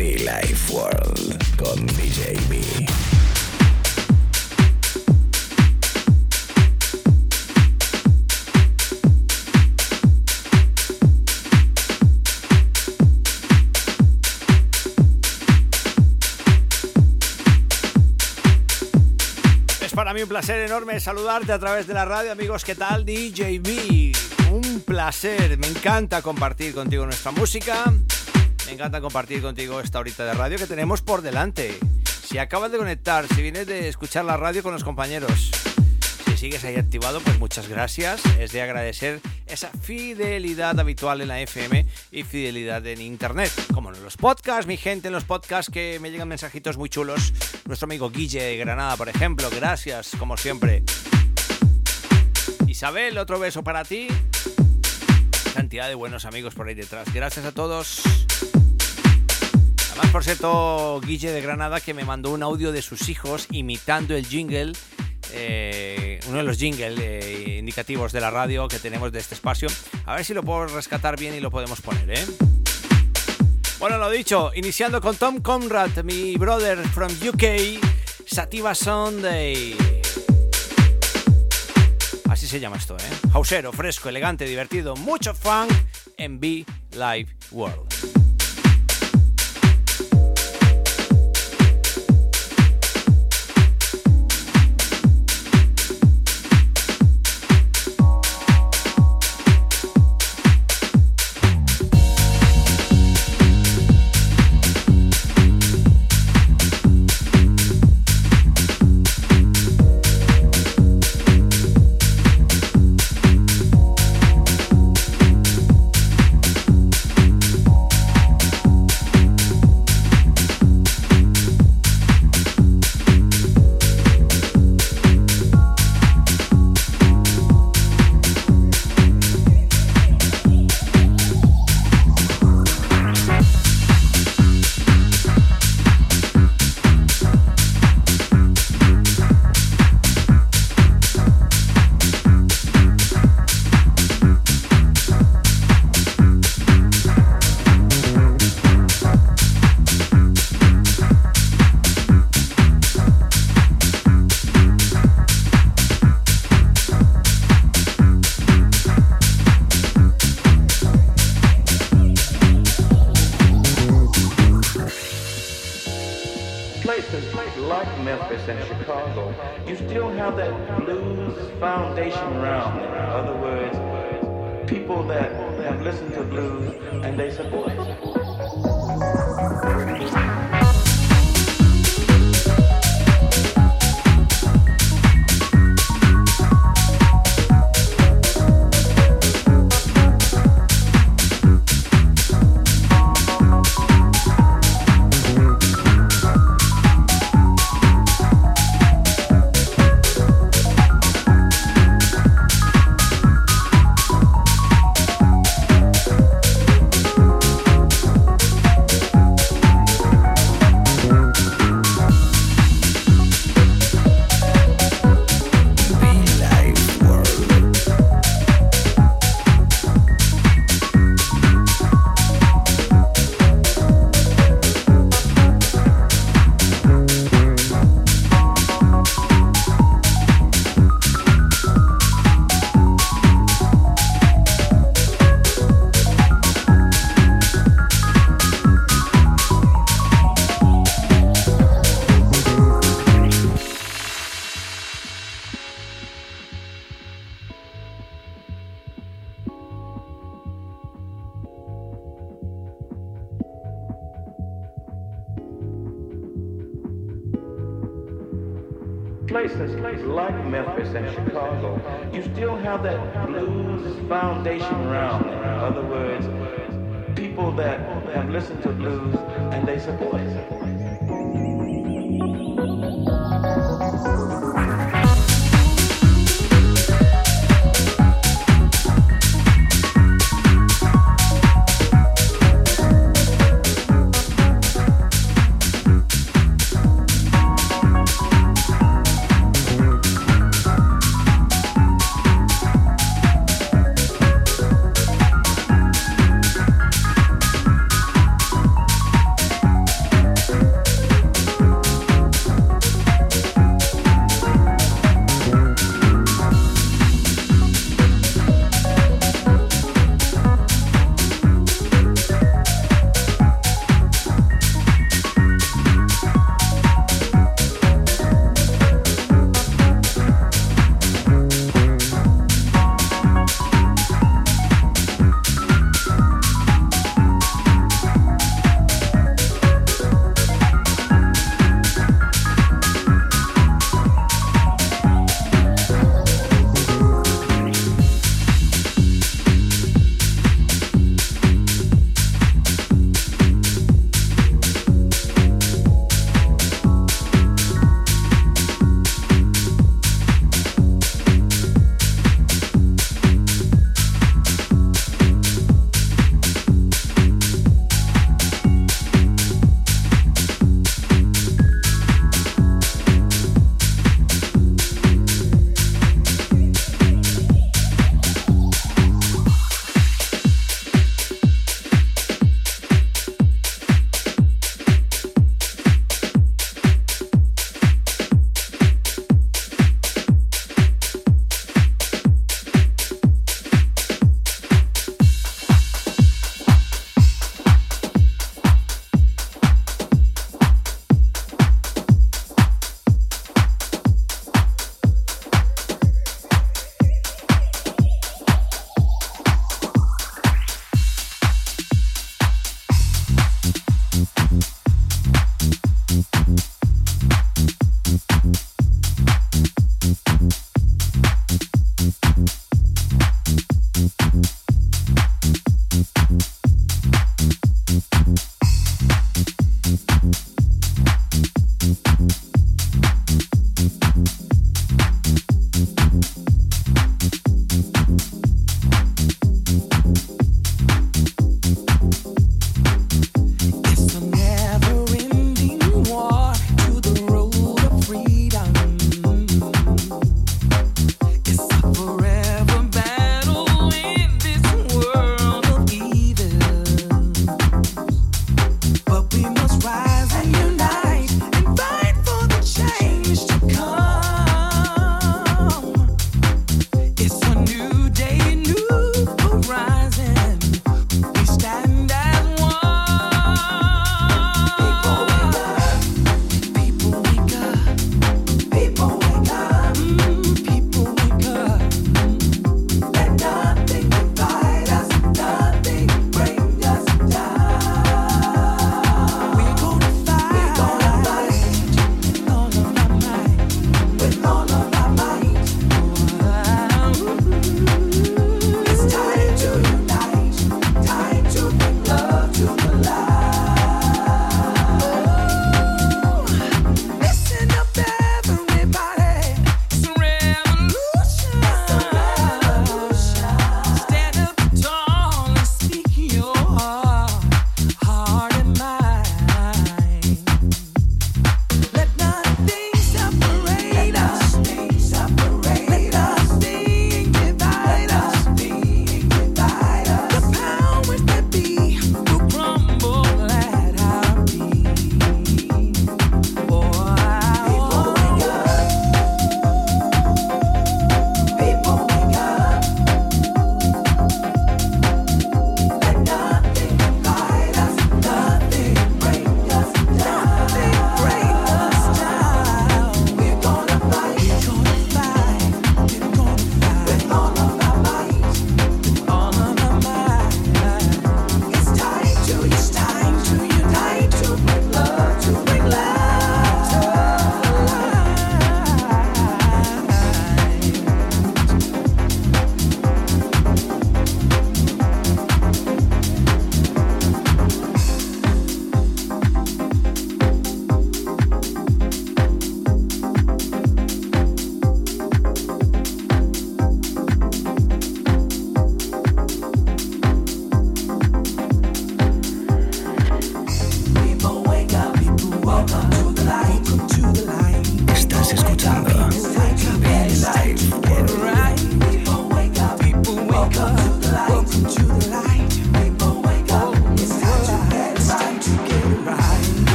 Life World con DJ para mí un placer enorme saludarte a través de la radio, amigos. ¿Qué tal? DJB. Un placer. Me encanta compartir contigo nuestra música. Me encanta compartir contigo esta horita de radio que tenemos por delante. Si acabas de conectar, si vienes de escuchar la radio con los compañeros, si sigues ahí activado, pues muchas gracias. Es de agradecer esa fidelidad habitual en la FM y fidelidad en Internet. Como en los podcasts, mi gente en los podcasts que me llegan mensajitos muy chulos. Nuestro amigo Guille de Granada, por ejemplo. Gracias, como siempre. Isabel, otro beso para ti. Cantidad de buenos amigos por ahí detrás. Gracias a todos. Además, por cierto, Guille de Granada que me mandó un audio de sus hijos imitando el jingle, eh, uno de los jingles eh, indicativos de la radio que tenemos de este espacio. A ver si lo puedo rescatar bien y lo podemos poner, ¿eh? Bueno, lo dicho, iniciando con Tom Conrad, mi brother from UK, Sativa Sunday. Así se llama esto, ¿eh? Hausero, fresco, elegante, divertido, mucho funk en Be Live World. That have listened to blues and they support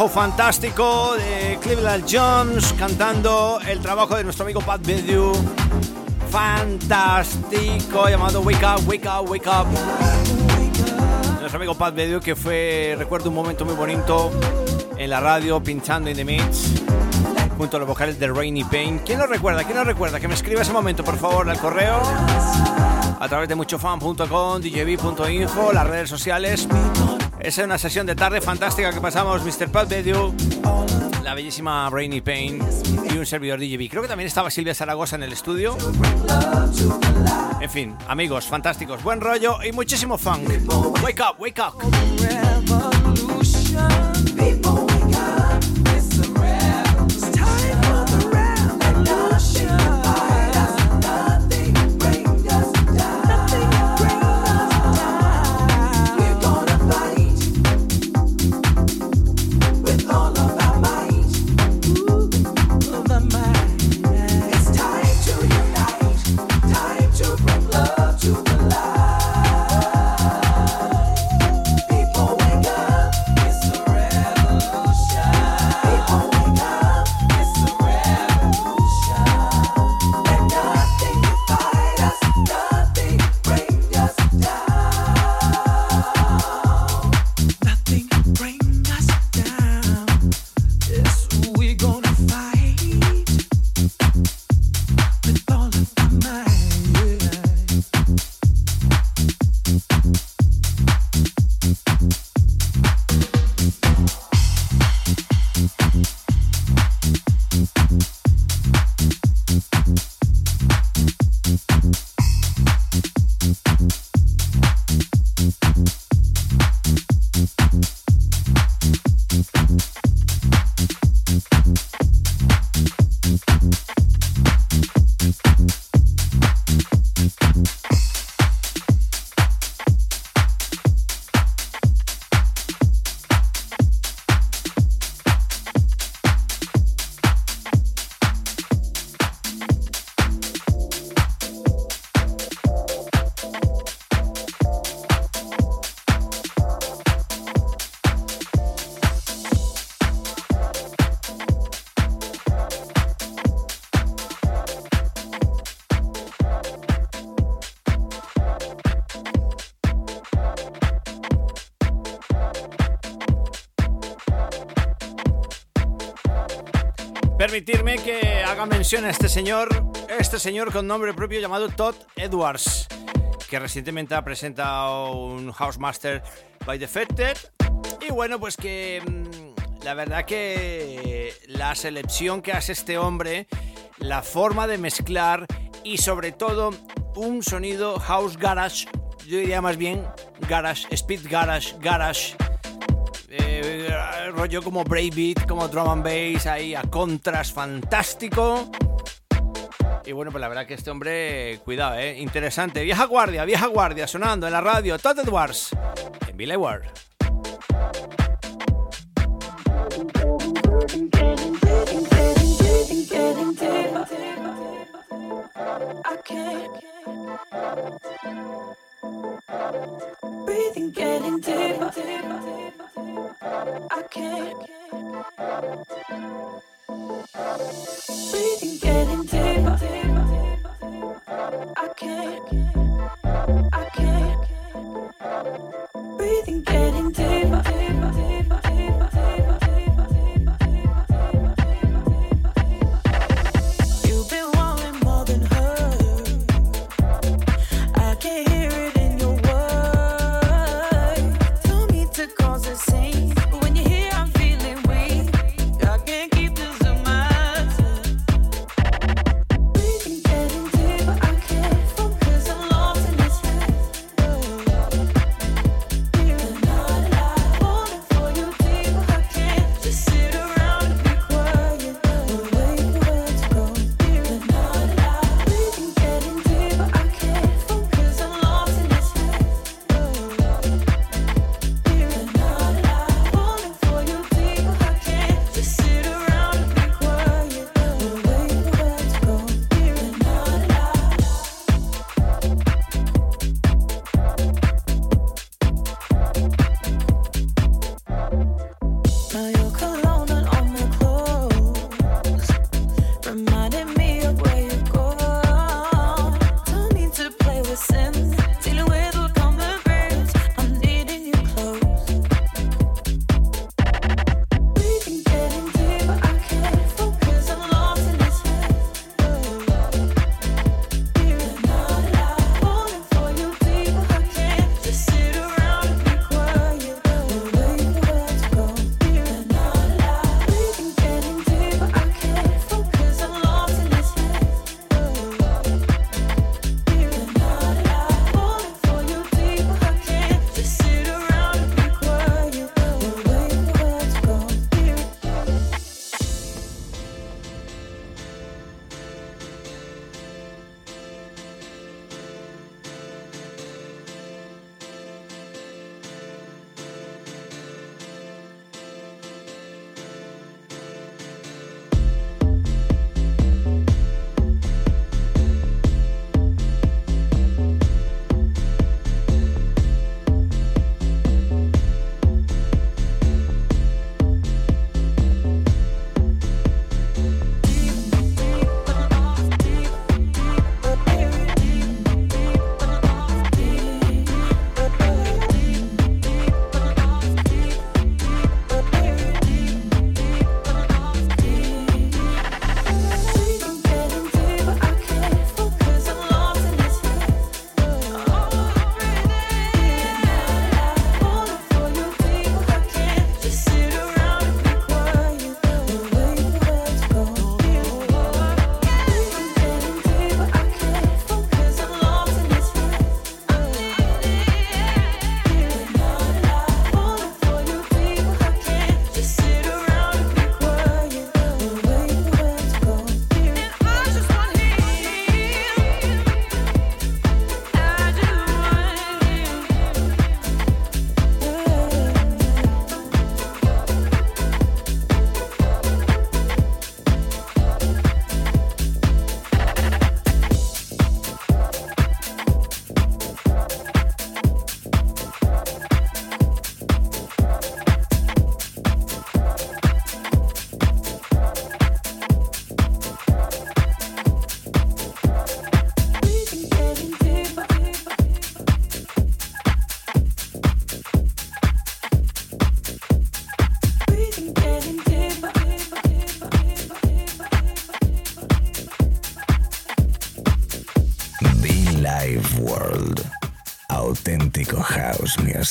trabajo fantástico de Cleveland Jones cantando el trabajo de nuestro amigo Pat Bedew. Fantástico, llamado Wake Up, Wake Up, Wake Up. Nuestro amigo Pat Bedew que fue, recuerdo un momento muy bonito en la radio pinchando in the mix junto a los vocales de Rainy Pain. ¿Quién lo recuerda? ¿Quién lo recuerda? Que me escriba ese momento, por favor, al correo a través de muchofan.com, djb.info, las redes sociales. Es una sesión de tarde fantástica que pasamos Mr. Pat Bedew, la bellísima Rainy Pain y un servidor DJB. Creo que también estaba Silvia Zaragoza en el estudio. En fin, amigos, fantásticos, buen rollo y muchísimo funk. Wake up, wake up. A este señor, este señor con nombre propio llamado Todd Edwards, que recientemente ha presentado un Housemaster by Defected. Y bueno, pues que mm, la verdad que la selección que hace este hombre, la forma de mezclar y sobre todo un sonido house garage, yo diría más bien garage, speed garage, garage rollo como breakbeat, como drum and bass, ahí a contras, fantástico. Y bueno, pues la verdad que este hombre, cuidado, eh, interesante. Vieja guardia, vieja guardia, sonando en la radio, Todd Edwards, en Billy Ward. I can't. Breathing, getting deeper. I can't.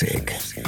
Music.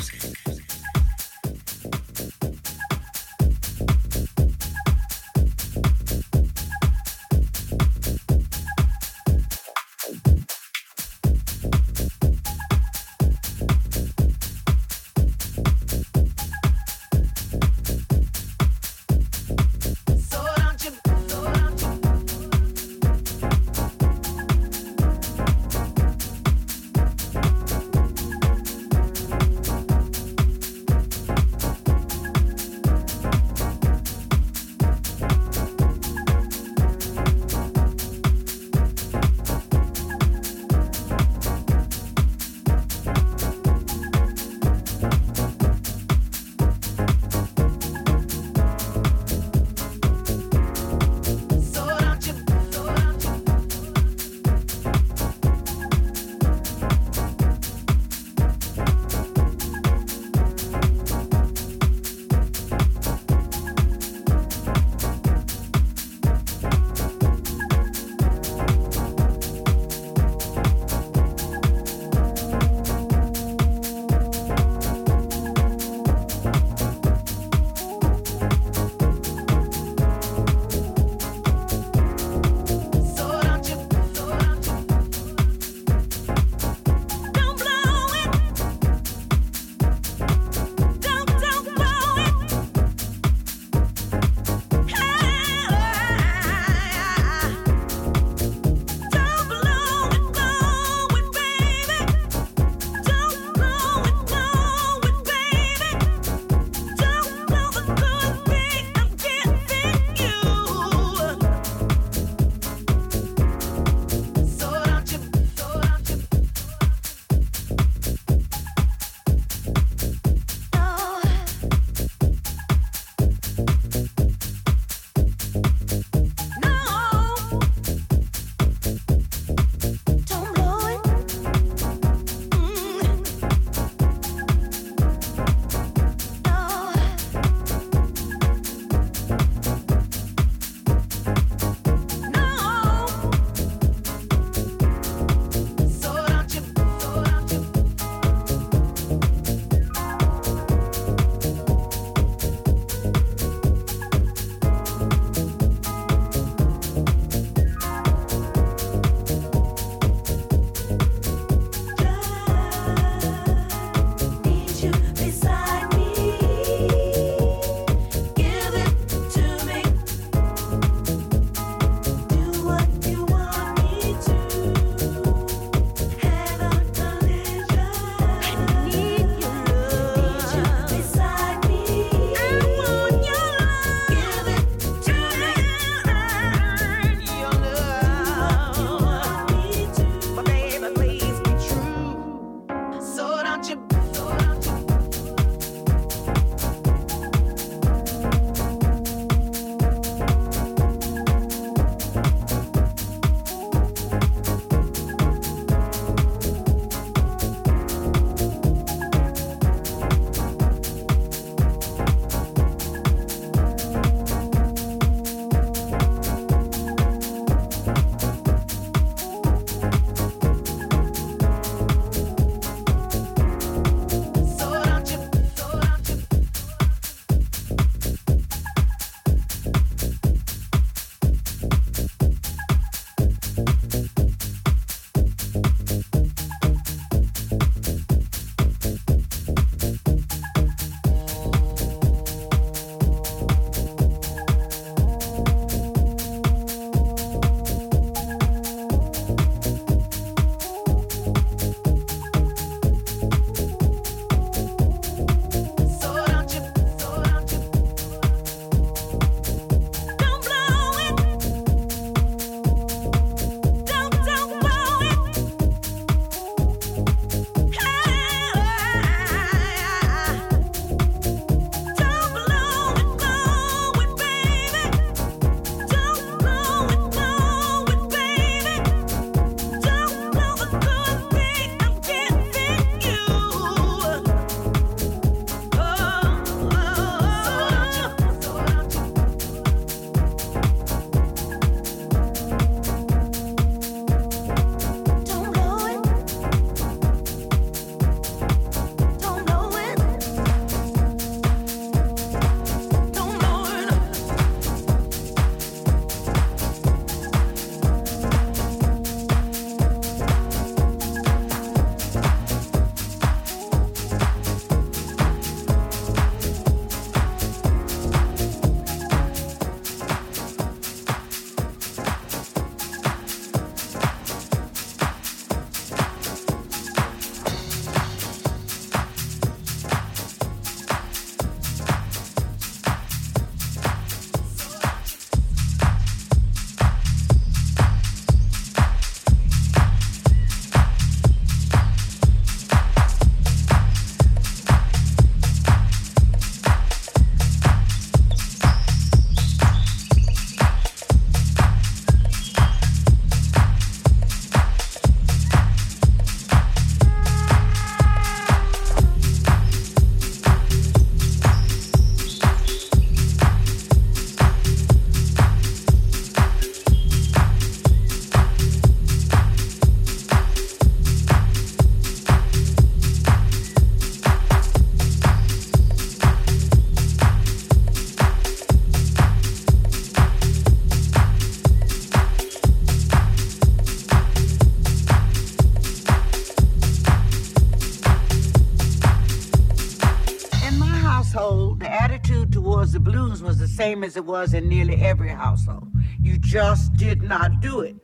Same as it was in nearly every household. You just did not do it.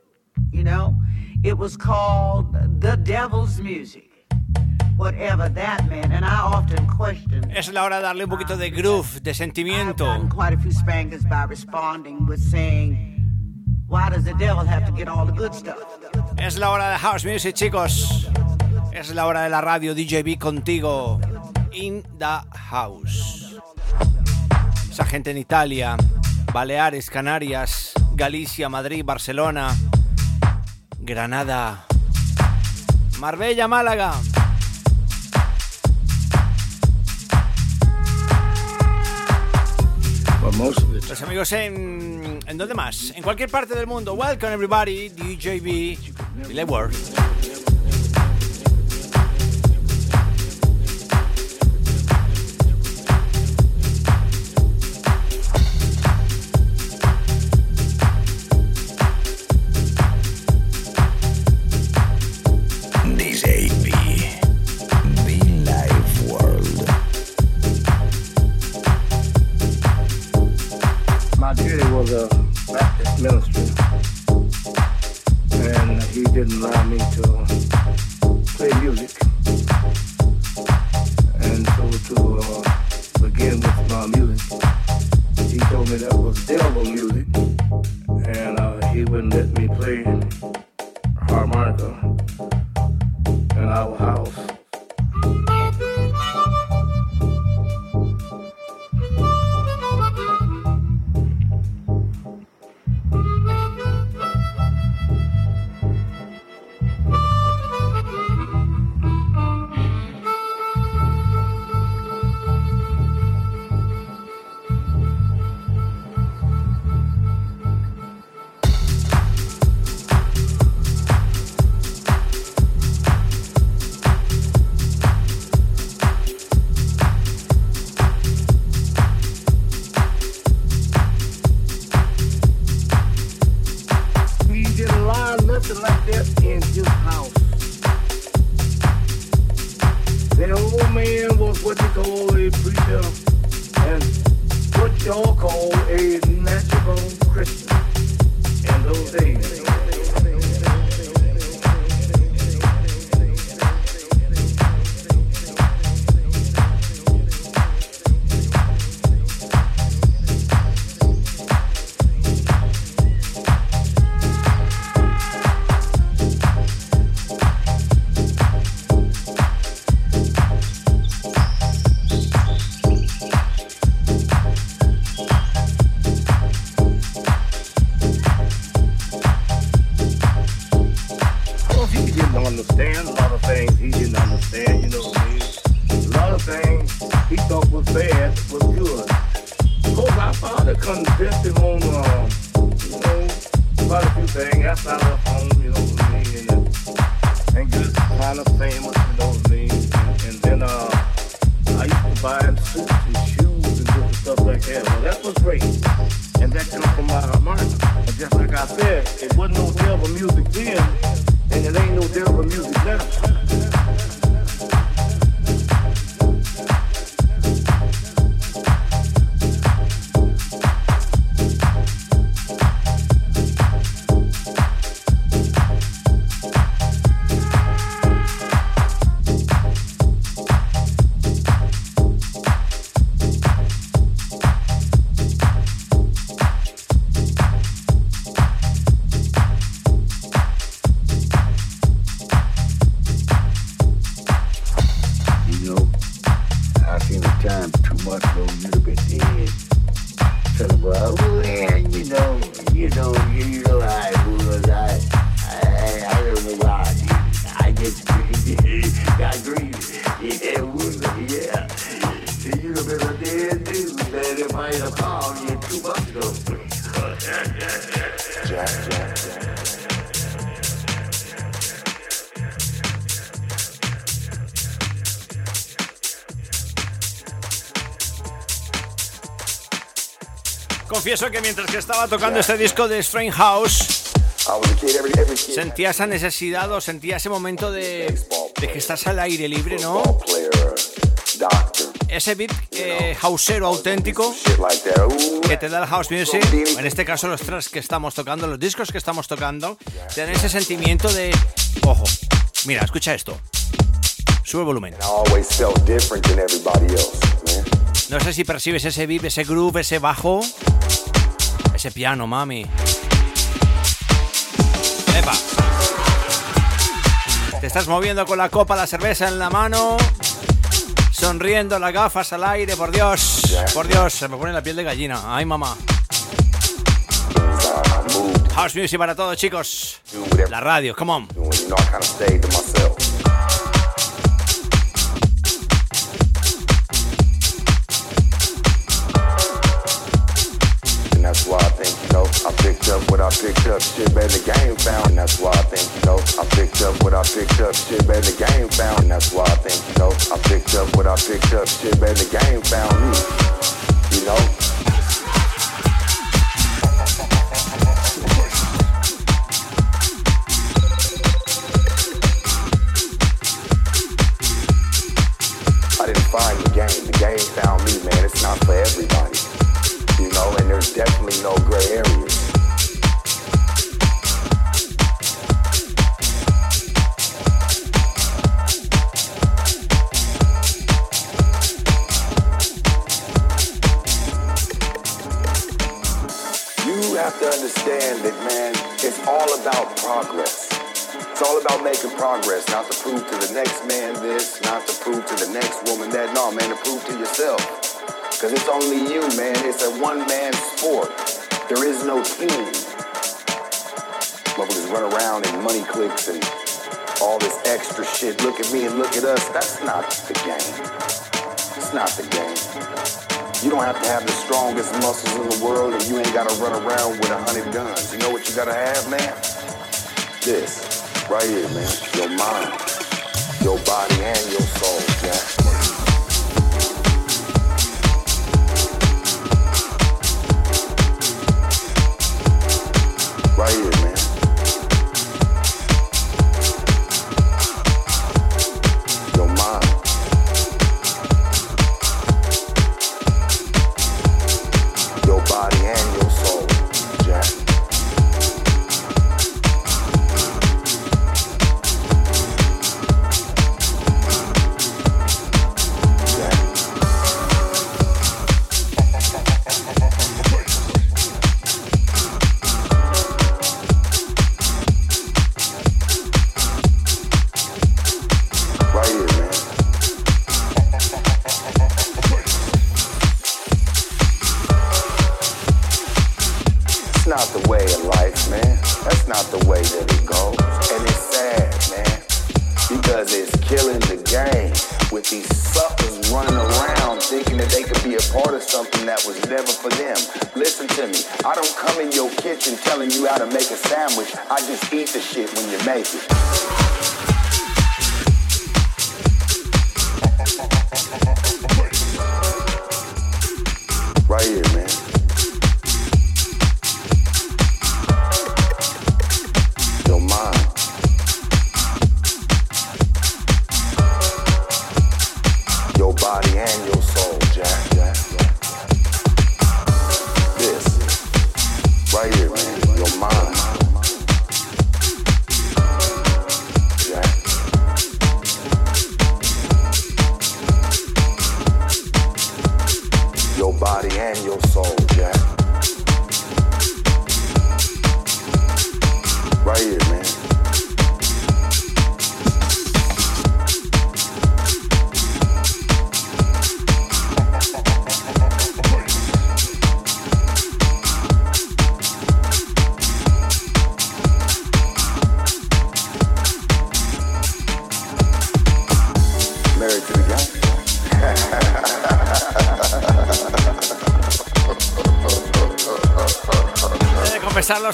You know, it was called the devil's music. Whatever that meant, and I often question. Es la hora de darle un poquito de groove, de sentimiento. I've gotten quite a few spankers by responding with saying, "Why does the devil have to get all the good stuff?" Es la hora de house music, chicos. Es la hora de la radio DJB contigo. In the house. Esa gente en Italia, Baleares, Canarias, Galicia, Madrid, Barcelona, Granada, Marbella, Málaga. Los amigos en. ¿En dónde más? En cualquier parte del mundo. Welcome everybody, DJB, Delay World. Confieso que mientras que estaba tocando este disco de Strange House, sentía esa necesidad o sentía ese momento de, de que estás al aire libre, ¿no? ese beat eh, houseero auténtico que te da el house music, en este caso los tracks que estamos tocando, los discos que estamos tocando, te dan ese sentimiento de, ojo, mira, escucha esto. Sube el volumen. No sé si percibes ese beat, ese groove, ese bajo, ese piano, mami. Epa. Te estás moviendo con la copa, la cerveza en la mano sonriendo, las gafas al aire, por Dios, por Dios, se me pone la piel de gallina. Ay, mamá. House Music para todos, chicos. La radio, come on. Picked up shit better the game found. That's why I think, know, I picked up what I picked up, shit better the game found. That's why I think, know, I picked up what I picked up, shit better the game found me. You know? Have to understand that, man, it's all about progress. It's all about making progress, not to prove to the next man this, not to prove to the next woman that. No, man, to prove to yourself. Cause it's only you, man. It's a one-man sport. There is no team. Motherfuckers run around in money clicks and all this extra shit. Look at me and look at us. That's not the game. It's not the game. You don't have to have the strongest muscles in the world and you ain't gotta run around with a hundred guns. You know what you gotta have, man? This, right here, man. Your mind, your body, and your soul, yeah. right here,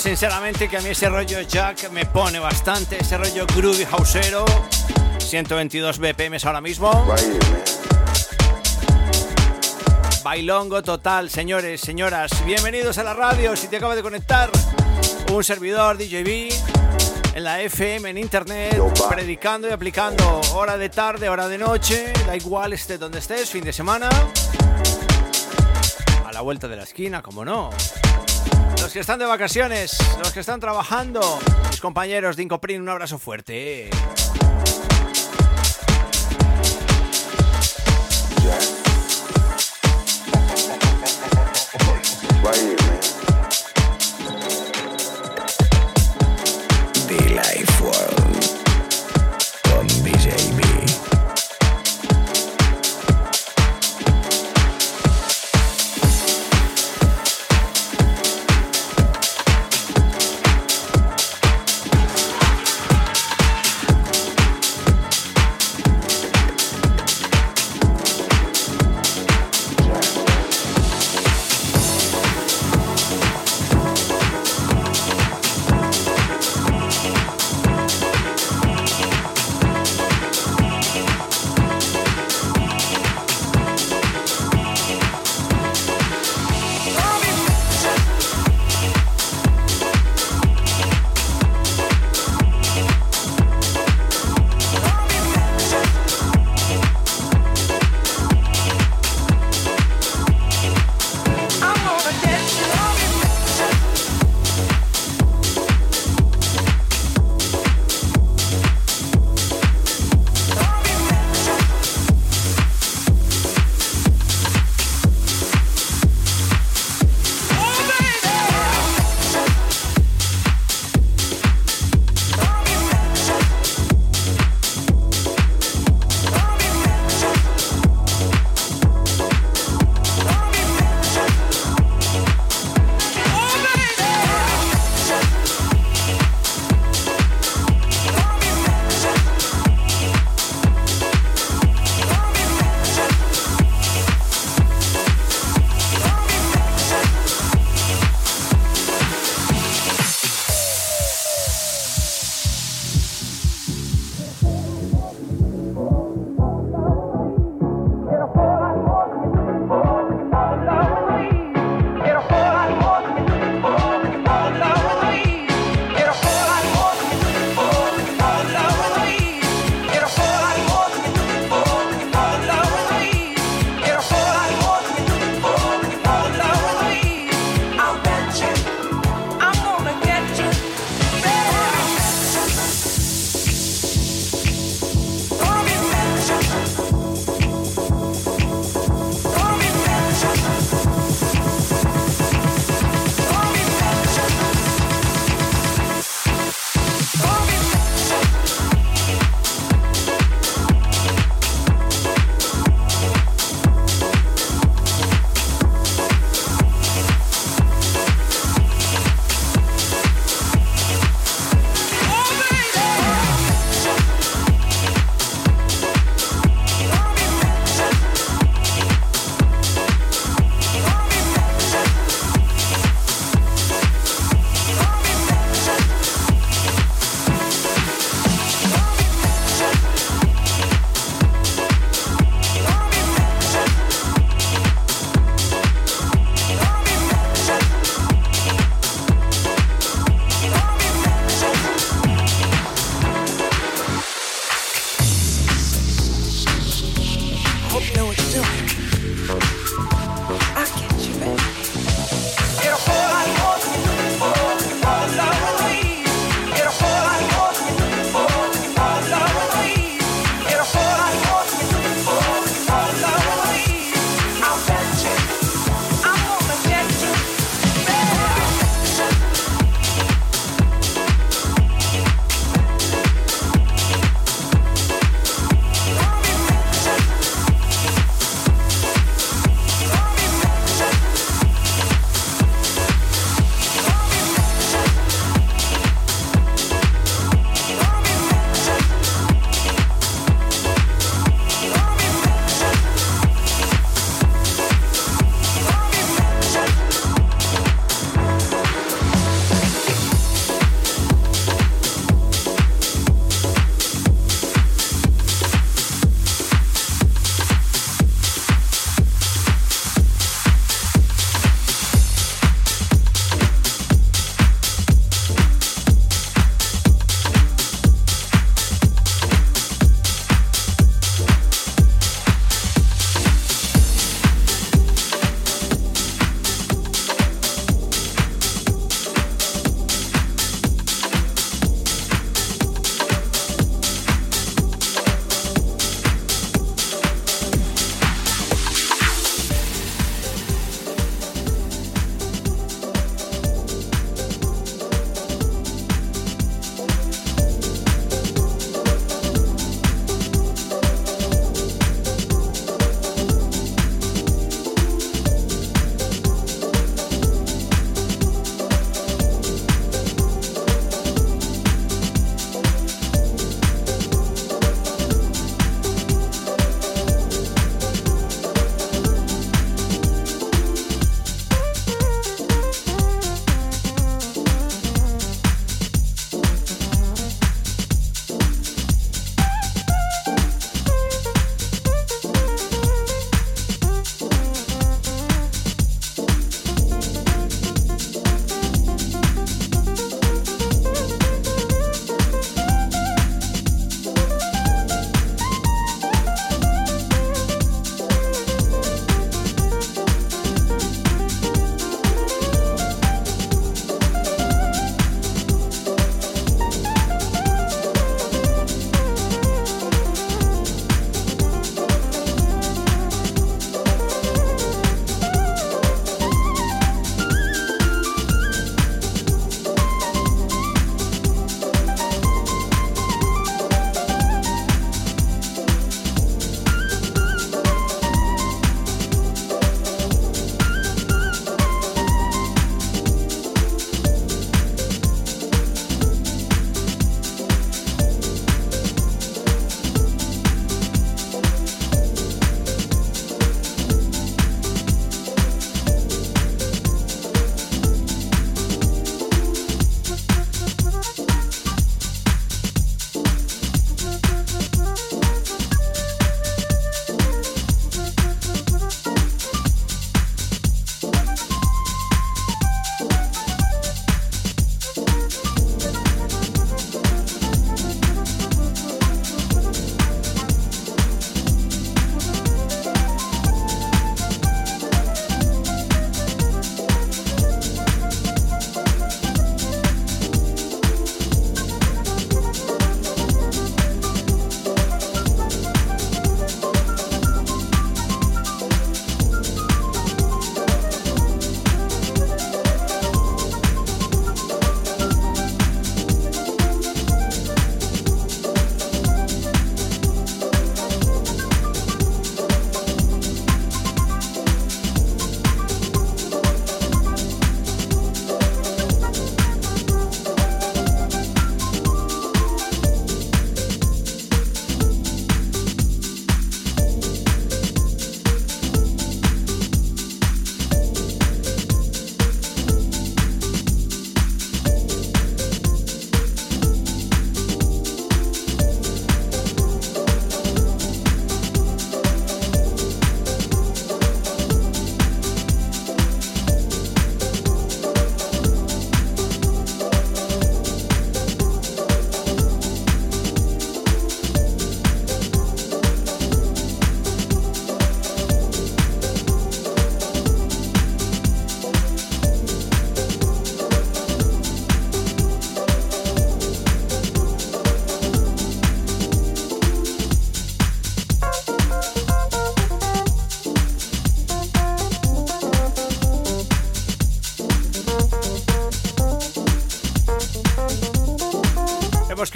sinceramente que a mí ese rollo Jack me pone bastante, ese rollo groovy houseero. 122 BPM ahora mismo. Bailongo total, señores, señoras. Bienvenidos a la radio. Si te acabas de conectar, un servidor DJB en la FM, en internet, predicando y aplicando hora de tarde, hora de noche, da igual esté donde estés, fin de semana, a la vuelta de la esquina, como no que están de vacaciones, los que están trabajando, mis compañeros de Incoprin, un abrazo fuerte.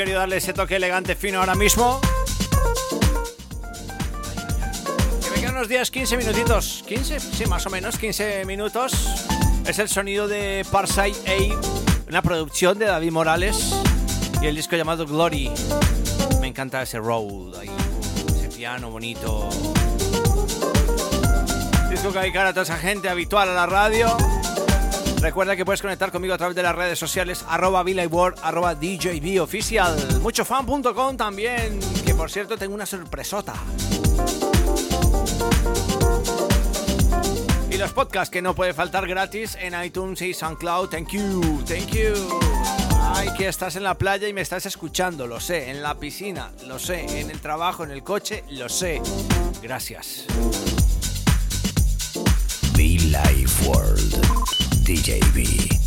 Querido darle ese toque elegante fino ahora mismo. Que me quedan unos días, 15 minutitos. 15, sí, más o menos, 15 minutos. Es el sonido de Parsai A, una producción de David Morales y el disco llamado Glory. Me encanta ese roll ahí, ese piano bonito. Disco que hay cara a toda esa gente habitual a la radio. Recuerda que puedes conectar conmigo a través de las redes sociales arroba World, arroba DJB oficial, muchofan.com también, que por cierto tengo una sorpresota. Y los podcasts que no puede faltar gratis en iTunes y SoundCloud. Thank you, thank you. Ay, que estás en la playa y me estás escuchando, lo sé. En la piscina, lo sé. En el trabajo, en el coche, lo sé. Gracias. DJB. completamente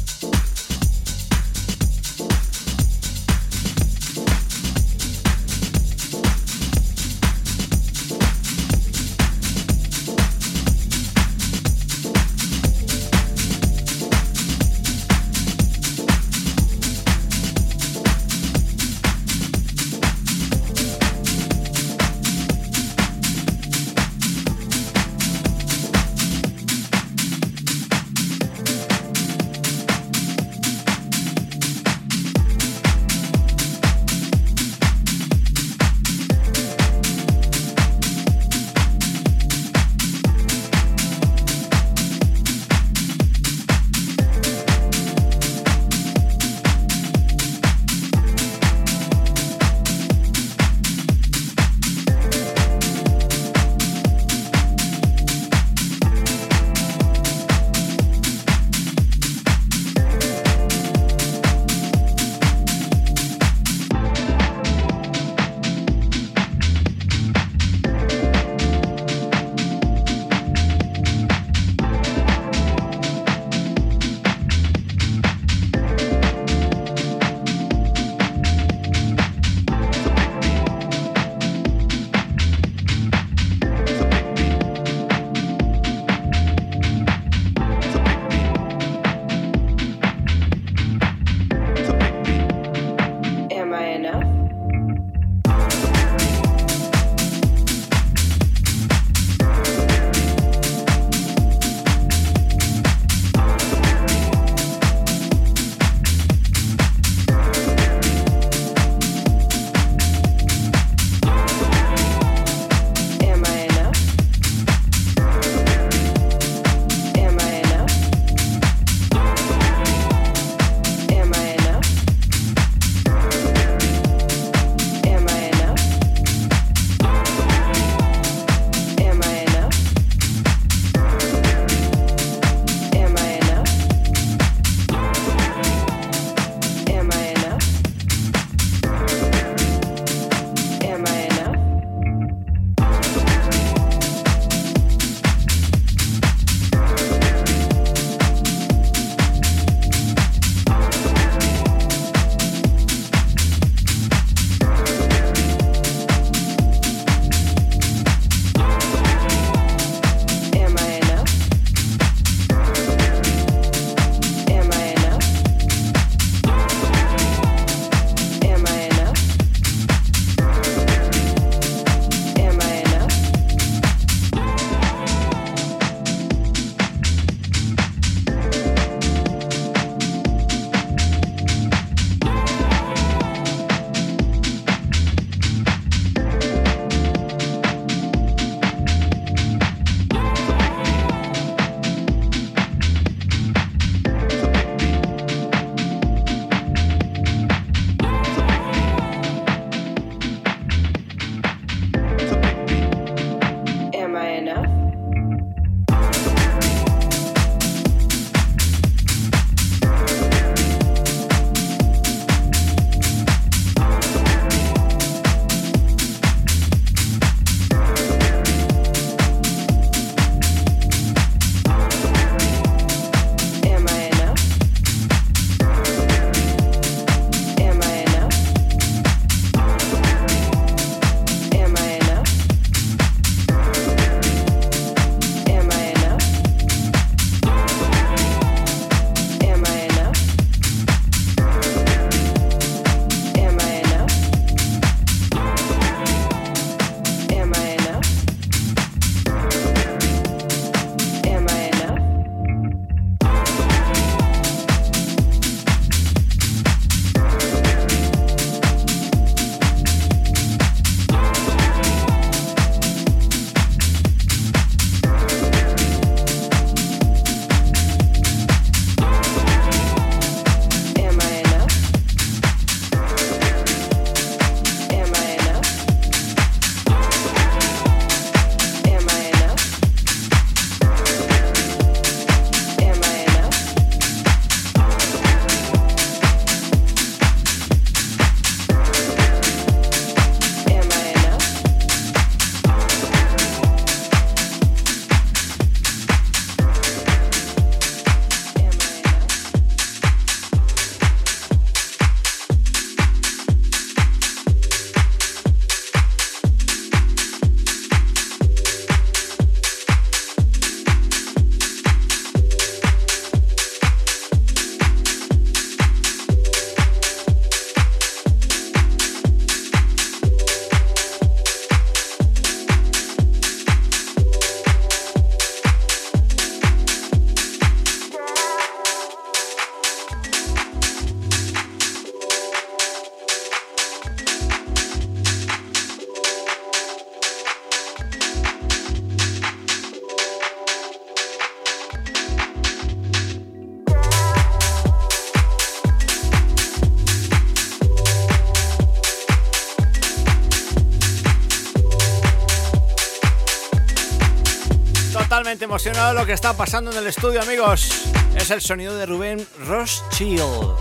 emocionado lo que está pasando en el estudio, amigos. Es el sonido de Rubén Rothschild.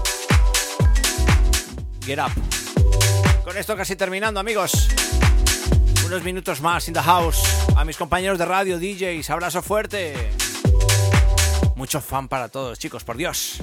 Get up. Con esto casi terminando, amigos. Unos minutos más in the house. A mis compañeros de radio, DJs, abrazo fuerte. Mucho fan para todos, chicos, por Dios.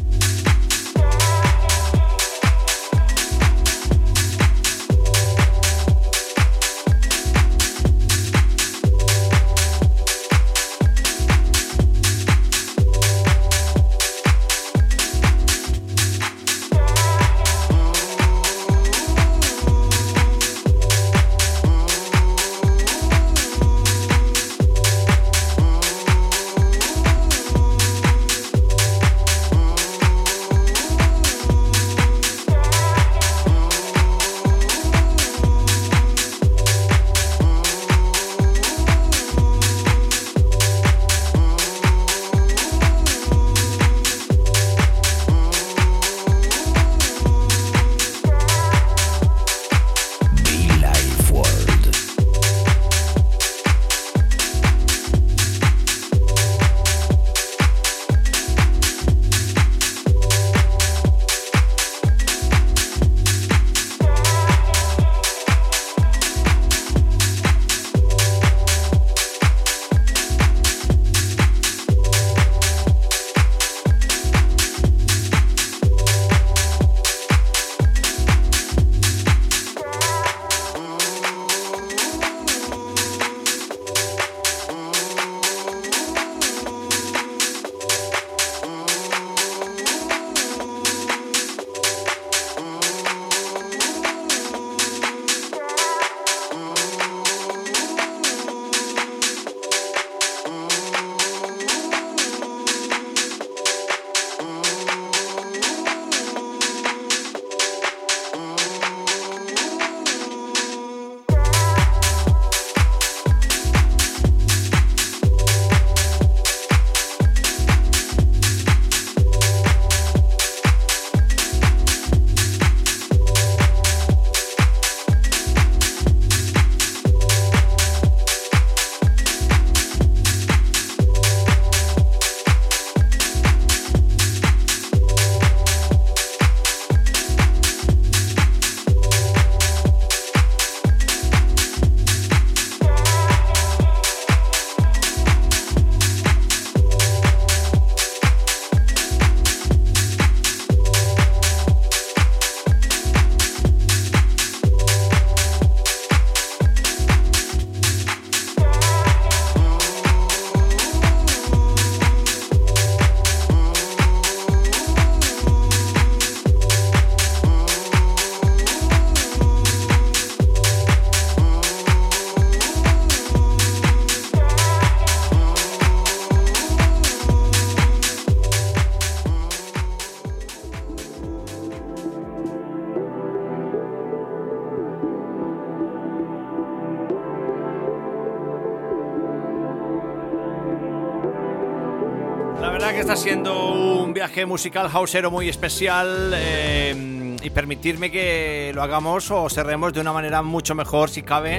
Musical houseero muy especial eh, y permitirme que lo hagamos o cerremos de una manera mucho mejor si cabe,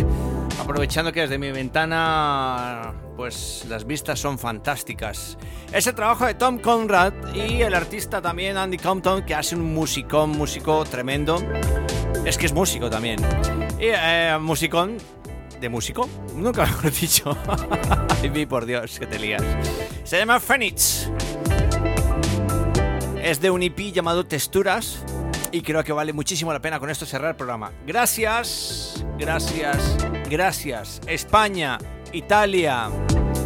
aprovechando que desde mi ventana pues las vistas son fantásticas. Es el trabajo de Tom Conrad y el artista también Andy Compton que hace un musicón, músico tremendo. Es que es músico también. Y eh, musicón de músico, nunca he dicho. Ay, por Dios, que te lías. Se llama Phoenix. Es de un EP llamado Texturas y creo que vale muchísimo la pena con esto cerrar el programa. Gracias, gracias, gracias. España, Italia,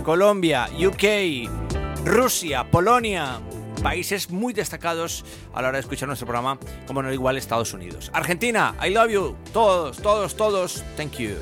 Colombia, UK, Rusia, Polonia, países muy destacados a la hora de escuchar nuestro programa, como no igual Estados Unidos. Argentina, I love you. Todos, todos, todos. Thank you.